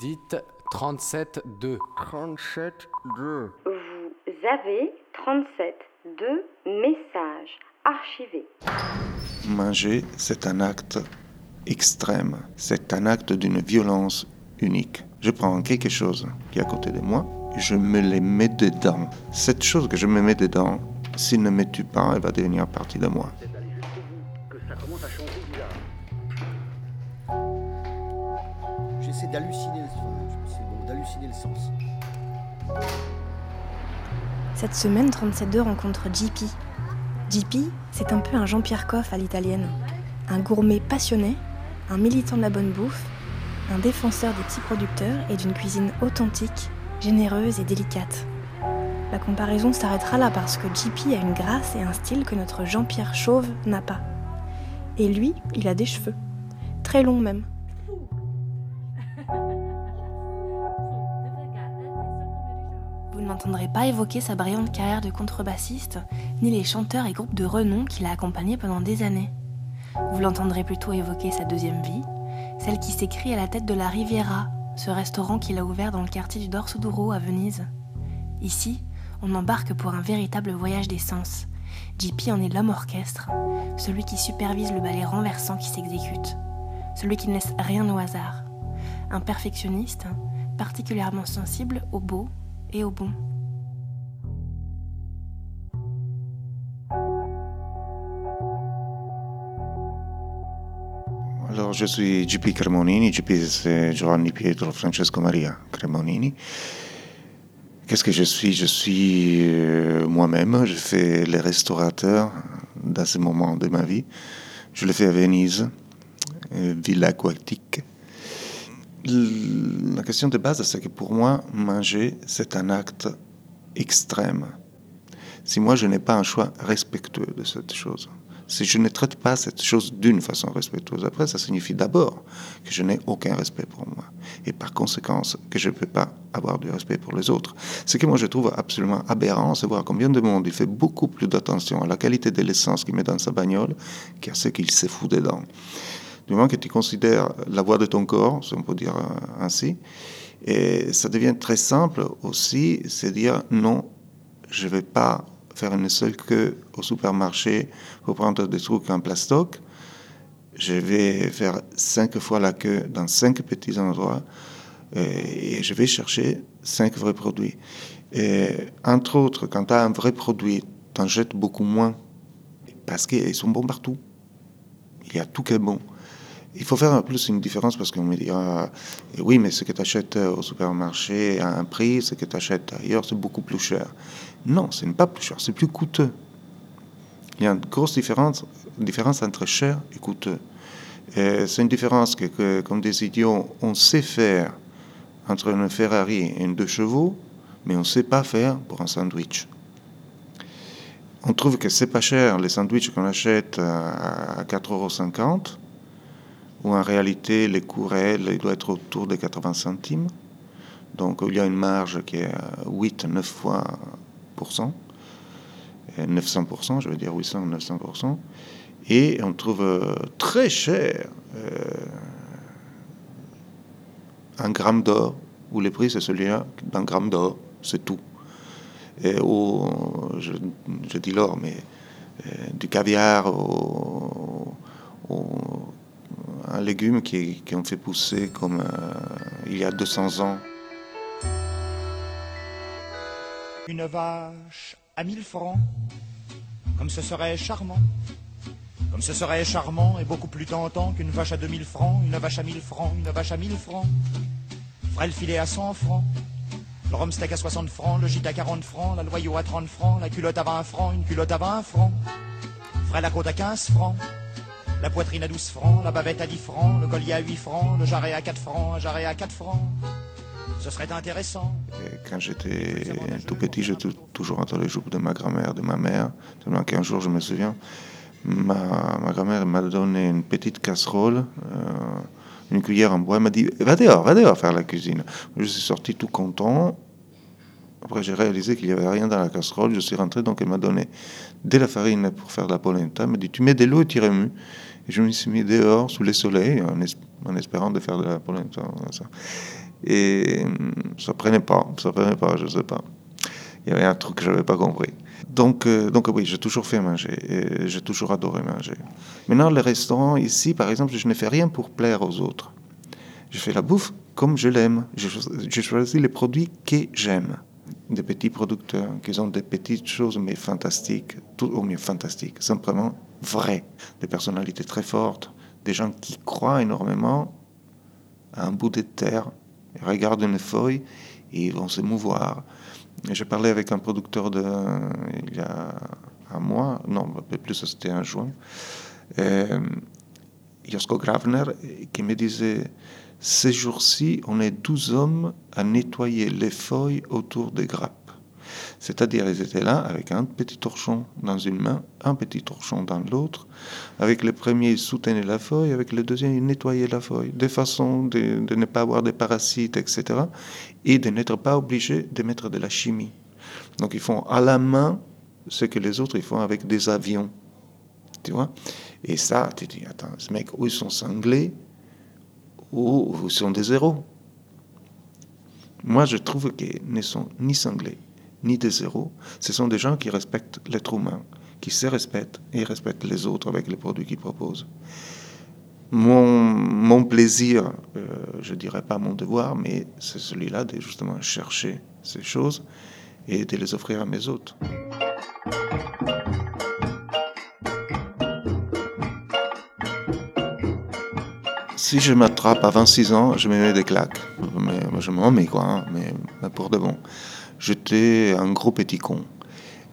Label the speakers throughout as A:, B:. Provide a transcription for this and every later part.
A: Dites 37-2.
B: 37-2.
C: Vous avez 37-2 messages archivés.
D: Manger, c'est un acte extrême. C'est un acte d'une violence unique. Je prends quelque chose qui est à côté de moi, et je me les mets dedans. Cette chose que je me mets dedans, s'il ne me tue pas, elle va devenir partie de moi.
E: D'halluciner le sens.
F: Cette semaine, 37.2 rencontre JP. JP, c'est un peu un Jean-Pierre Coff à l'italienne. Un gourmet passionné, un militant de la bonne bouffe, un défenseur des petits producteurs et d'une cuisine authentique, généreuse et délicate. La comparaison s'arrêtera là parce que JP a une grâce et un style que notre Jean-Pierre Chauve n'a pas. Et lui, il a des cheveux. Très longs même. Vous ne m'entendrez pas évoquer sa brillante carrière de contrebassiste, ni les chanteurs et groupes de renom qu'il a accompagnés pendant des années. Vous l'entendrez plutôt évoquer sa deuxième vie, celle qui s'écrit à la tête de la Riviera, ce restaurant qu'il a ouvert dans le quartier du Dorso Duro à Venise. Ici, on embarque pour un véritable voyage des sens. JP en est l'homme orchestre, celui qui supervise le ballet renversant qui s'exécute, celui qui ne laisse rien au hasard. Un perfectionniste, particulièrement sensible au beau et au bon.
D: Alors, je suis JP Cremonini. JP, c'est Giovanni Pietro Francesco Maria Cremonini. Qu'est-ce que je suis? Je suis euh, moi-même. Je fais les restaurateurs dans ce moment de ma vie. Je le fais à Venise, euh, ville aquatique. La question de base, c'est que pour moi, manger, c'est un acte extrême. Si moi, je n'ai pas un choix respectueux de cette chose, si je ne traite pas cette chose d'une façon respectueuse, après, ça signifie d'abord que je n'ai aucun respect pour moi. Et par conséquent, que je ne peux pas avoir du respect pour les autres. Ce que moi je trouve absolument aberrant, c'est voir combien de monde il fait beaucoup plus d'attention à la qualité de l'essence qu'il met dans sa bagnole qu'à ce qu'il se fout dedans. Du moment que tu considères la voix de ton corps, si on peut dire ainsi, et ça devient très simple aussi, c'est dire non, je ne vais pas faire une seule queue au supermarché pour prendre des trucs en plastoc. Je vais faire cinq fois la queue dans cinq petits endroits et je vais chercher cinq vrais produits. Entre autres, quand tu as un vrai produit, tu en jettes beaucoup moins parce qu'ils sont bons partout. Il y a tout qui est bon. Il faut faire en plus une différence parce qu'on me dira oui, mais ce que tu achètes au supermarché à un prix, ce que tu achètes ailleurs, c'est beaucoup plus cher. Non, ce n'est pas plus cher, c'est plus coûteux. Il y a une grosse différence, différence entre cher et coûteux. C'est une différence que, comme des idiots, on sait faire entre une Ferrari et une deux chevaux, mais on ne sait pas faire pour un sandwich. On trouve que c'est pas cher les sandwichs qu'on achète à 4,50 euros, où en réalité les coûts réels doit être autour de 80 centimes. Donc il y a une marge qui est 8-9 fois 900%, je veux dire 800 900%, et on trouve euh, très cher euh, un gramme d'or, où le prix c'est celui-là d'un gramme d'or, c'est tout. Et je, dis l'or, mais euh, du caviar au, un légume qui, qui ont fait pousser comme il y a 200 ans.
G: Une vache à mille francs, comme ce serait charmant. Comme ce serait charmant et beaucoup plus tentant qu'une vache à 2000 francs, une vache à 1000 francs, une vache à 1000 francs. Ferait le filet à 100 francs, le rhum steak à 60 francs, le gîte à 40 francs, la loyau à 30 francs, la culotte à 20 francs, une culotte à 20 francs. Ferait la côte à 15 francs, la poitrine à 12 francs, la bavette à 10 francs, le collier à 8 francs, le jarret à 4 francs, un jarret à 4 francs. Ce serait intéressant.
D: quand j'étais tout petit, j'étais toujours entre les jupes de ma grand-mère, de ma mère. Tellement qu'un jour, je me souviens, ma, ma grand-mère m'a donné une petite casserole, euh, une cuillère en bois. Elle m'a dit Va dehors, va dehors faire la cuisine. Je suis sorti tout content. Après, j'ai réalisé qu'il n'y avait rien dans la casserole. Je suis rentré, donc elle m'a donné de la farine pour faire de la polenta. Elle m'a dit Tu mets de l'eau et tu remues. Je me suis mis dehors, sous le soleil, en, espérant de faire de la polenta. Et hum, ça prenait pas, ça prenait pas, je sais pas. Il y avait un truc que je n'avais pas compris. Donc, euh, donc oui, j'ai toujours fait manger. J'ai toujours adoré manger. Maintenant, les restaurants ici, par exemple, je ne fais rien pour plaire aux autres. Je fais la bouffe comme je l'aime. Je, je choisis les produits que j'aime. Des petits producteurs qui ont des petites choses, mais fantastiques, tout au mieux fantastiques, simplement vraies. Des personnalités très fortes, des gens qui croient énormément à un bout de terre, ils regardent une feuille et ils vont se mouvoir. J'ai parlé avec un producteur de, il y a un mois, non, un peu plus, c'était un juin, euh, Josko Gravner, qui me disait Ces jours-ci, on est 12 hommes à nettoyer les feuilles autour des grappes. C'est-à-dire, ils étaient là avec un petit torchon dans une main, un petit torchon dans l'autre. Avec le premier, ils soutenaient la feuille, avec le deuxième, ils nettoyaient la feuille, de façon de, de ne pas avoir des parasites, etc. Et de n'être pas obligés de mettre de la chimie. Donc, ils font à la main ce que les autres ils font avec des avions. Tu vois? Et ça, tu dis, attends, ces mecs, ou ils sont cinglés, ou ils sont des héros. Moi, je trouve qu'ils ne sont ni cinglés, ni des zéros. Ce sont des gens qui respectent l'être humain, qui se respectent et respectent les autres avec les produits qu'ils proposent. Mon, mon plaisir, euh, je dirais pas mon devoir, mais c'est celui-là de justement chercher ces choses et de les offrir à mes hôtes. Si je m'attrape à 26 ans, je me mets des claques. Mais, je m'en mets quoi, hein, mais, mais pour de bon j'étais un gros petit con.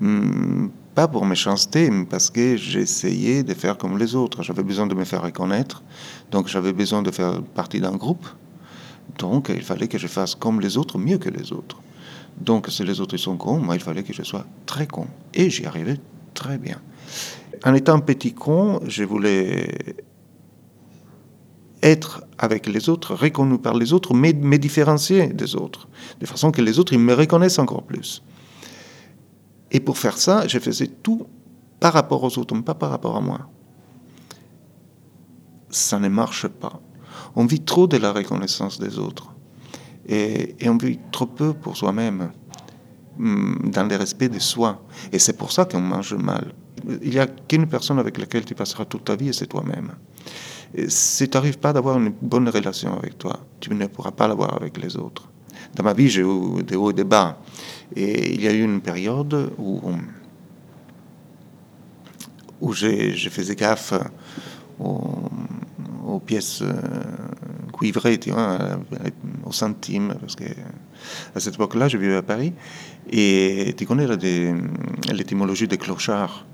D: Hmm, pas pour méchanceté, mais parce que j'essayais de faire comme les autres. J'avais besoin de me faire reconnaître, donc j'avais besoin de faire partie d'un groupe. Donc il fallait que je fasse comme les autres, mieux que les autres. Donc si les autres sont cons, moi il fallait que je sois très con. Et j'y arrivais très bien. En étant petit con, je voulais être avec les autres, reconnu par les autres, mais différencier des autres, de façon que les autres ils me reconnaissent encore plus. Et pour faire ça, je faisais tout par rapport aux autres, pas par rapport à moi. Ça ne marche pas. On vit trop de la reconnaissance des autres. Et, et on vit trop peu pour soi-même, hmm, dans le respect de soi. Et c'est pour ça qu'on mange mal. Il n'y a qu'une personne avec laquelle tu passeras toute ta vie, et c'est toi-même si tu n'arrives pas d'avoir une bonne relation avec toi, tu ne pourras pas l'avoir avec les autres. Dans ma vie, j'ai eu des hauts et des bas. Et il y a eu une période où, où j'ai faisais gaffe aux, pièces euh, cuivrées, vois, aux centimes, parce que à cette époque-là, je vivais à Paris. Et tu connais l'étymologie des clochards?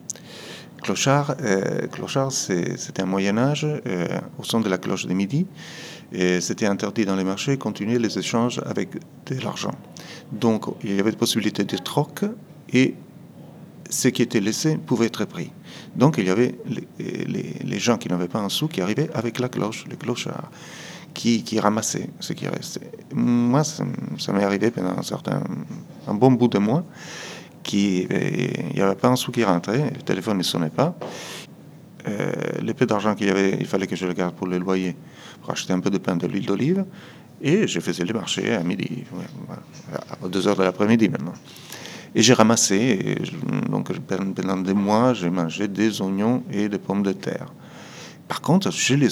D: Clochard, euh, clochard c'était un Moyen-Âge euh, au son de la cloche de midi. C'était interdit dans les marchés continuer les échanges avec de l'argent. Donc il y avait des possibilités de troc et ce qui était laissé pouvait être pris. Donc il y avait les, gens qui n'avaient pas un sou qui arrivaient avec la cloche, les clochards, qui, ramassaient ce qui restait. Moi, ça, ça m'est arrivé pendant un certain, un bon bout de mois il n'y avait pas un sou qui rentrait, le téléphone ne sonnait pas. Euh, les peu d'argent qu'il y avait, il fallait que je le garde pour le loyer, pour acheter un peu de pain, de l'huile d'olive. Et je faisais les marchés à midi, à 2 heures de l'après-midi maintenant. Et j'ai ramassé, donc pendant des mois, j'ai mangé des oignons et des pommes de terre. Par contre, je les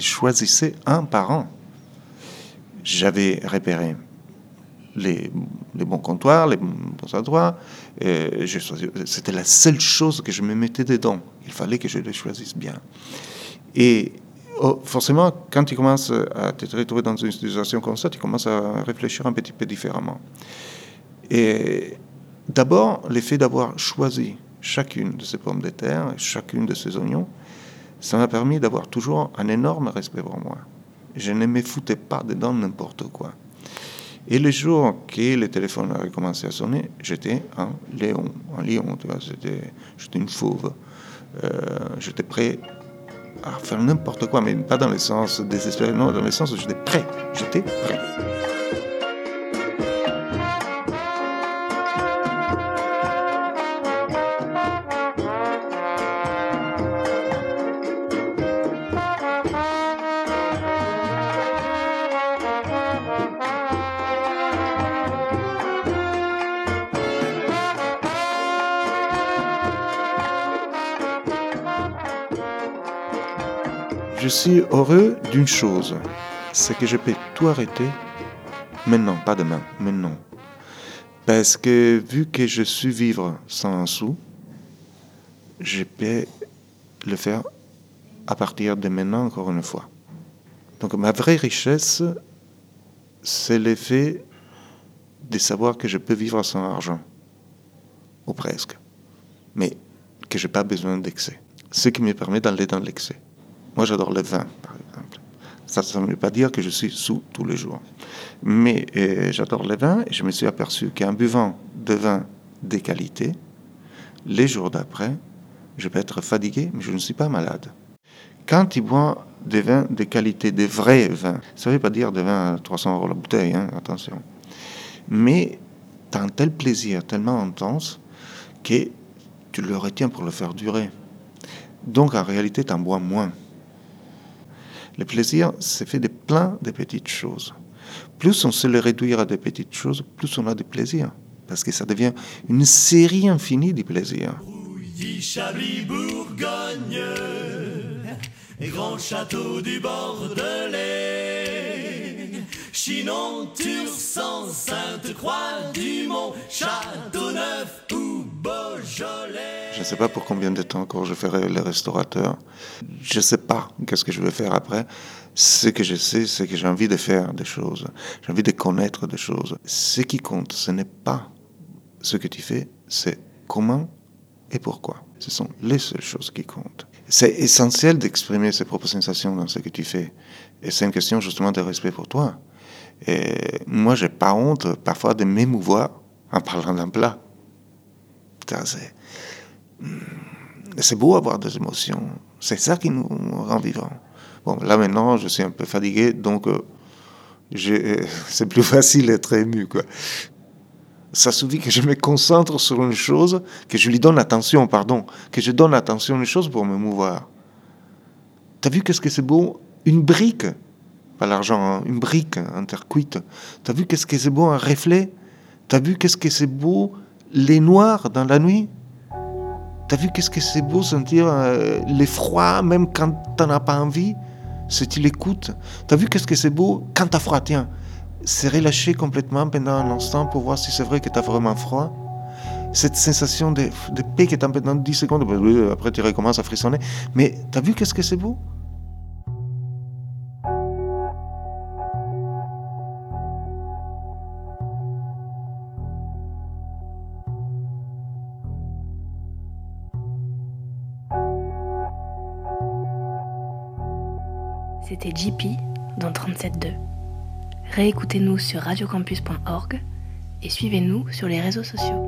D: choisissais un par an. J'avais repéré les, bons comptoirs, les bons endroits. C'était la seule chose que je me mettais dedans. Il fallait que je les choisisse bien. Et oh, forcément, quand tu commences à te retrouver dans une situation comme ça, tu commences à réfléchir un petit peu différemment. Et d'abord, l'effet d'avoir choisi chacune de ces pommes de terre, chacune de ces oignons, ça m'a permis d'avoir toujours un énorme respect pour moi. Je ne me foutais pas dedans n'importe quoi. Et le jour que le téléphone a commencé à sonner, j'étais un lion, un lion, tu vois, j'étais une fauve. Euh, j'étais prêt à faire n'importe quoi, mais pas dans le sens désespéré, non, dans le sens où j'étais prêt, j'étais prêt. Je suis heureux d'une chose, c'est que je peux tout arrêter maintenant, pas demain, maintenant. Parce que vu que je suis vivre sans un sou, je peux le faire à partir de maintenant encore une fois. Donc ma vraie richesse, c'est l'effet de savoir que je peux vivre sans argent, ou presque, mais que je n'ai pas besoin d'excès. Ce qui me permet d'aller dans l'excès. Moi j'adore le vin, par exemple. Ça ne veut pas dire que je suis sous tous les jours. Mais euh, j'adore le vin et je me suis aperçu qu'en buvant de vin de qualité, les jours d'après, je peux être fatigué, mais je ne suis pas malade. Quand tu bois des vins de qualité, des vrais vins, ça ne veut pas dire des vins à 300 euros la bouteille, hein, attention. Mais tu as un tel plaisir tellement intense que tu le retiens pour le faire durer. Donc en réalité, tu en bois moins. Le plaisir, c'est fait de plein de petites choses. Plus on sait le réduire à des petites choses, plus on a de plaisir. Parce que ça devient une série infinie de plaisirs.
B: Chinon, Tursan, Sainte-Croix, Dumont, Châteauneuf ou Beaujolais.
D: Je ne sais pas pour combien de temps encore je ferai le restaurateur. Je ne sais pas qu'est-ce que je vais faire après. Ce que je sais, c'est que j'ai envie de faire des choses. J'ai envie de connaître des choses. Ce qui compte, ce n'est pas ce que tu fais, c'est comment et pourquoi. Ce sont les seules choses qui comptent. C'est essentiel d'exprimer ses propres sensations dans ce que tu fais. Et c'est une question justement de respect pour toi. Et moi, j'ai pas honte parfois de m'émouvoir en parlant d'un plat. C'est... Hmm, c'est beau avoir des émotions. C'est ça qui nous rend vivants. Bon, là maintenant, je suis un peu fatigué, donc euh, c'est plus facile d'être ému. Ça suffit que je me concentre sur une chose, que je lui donne attention, pardon, que je donne attention à une chose pour me mouvoir. T'as vu qu'est-ce que c'est beau? Une brique, pas l'argent, hein, une brique intercuite. T'as vu qu'est-ce que c'est beau un reflet? T'as vu qu'est-ce que c'est beau les noirs dans la nuit? T'as vu qu'est-ce que c'est beau sentir euh, l'effroi même quand t'en as pas envie Si tu l'écoutes? T'as vu qu'est-ce que c'est beau quand t'as froid Tiens, se relâcher complètement pendant un instant pour voir si c'est vrai que tu as vraiment froid. Cette sensation de, de paix qui est pendant 10 secondes, après tu recommences à frissonner. Mais tu as vu qu'est-ce que c'est beau?
F: C'était JP dans 37.2. Réécoutez-nous sur radiocampus.org et suivez-nous sur les réseaux sociaux.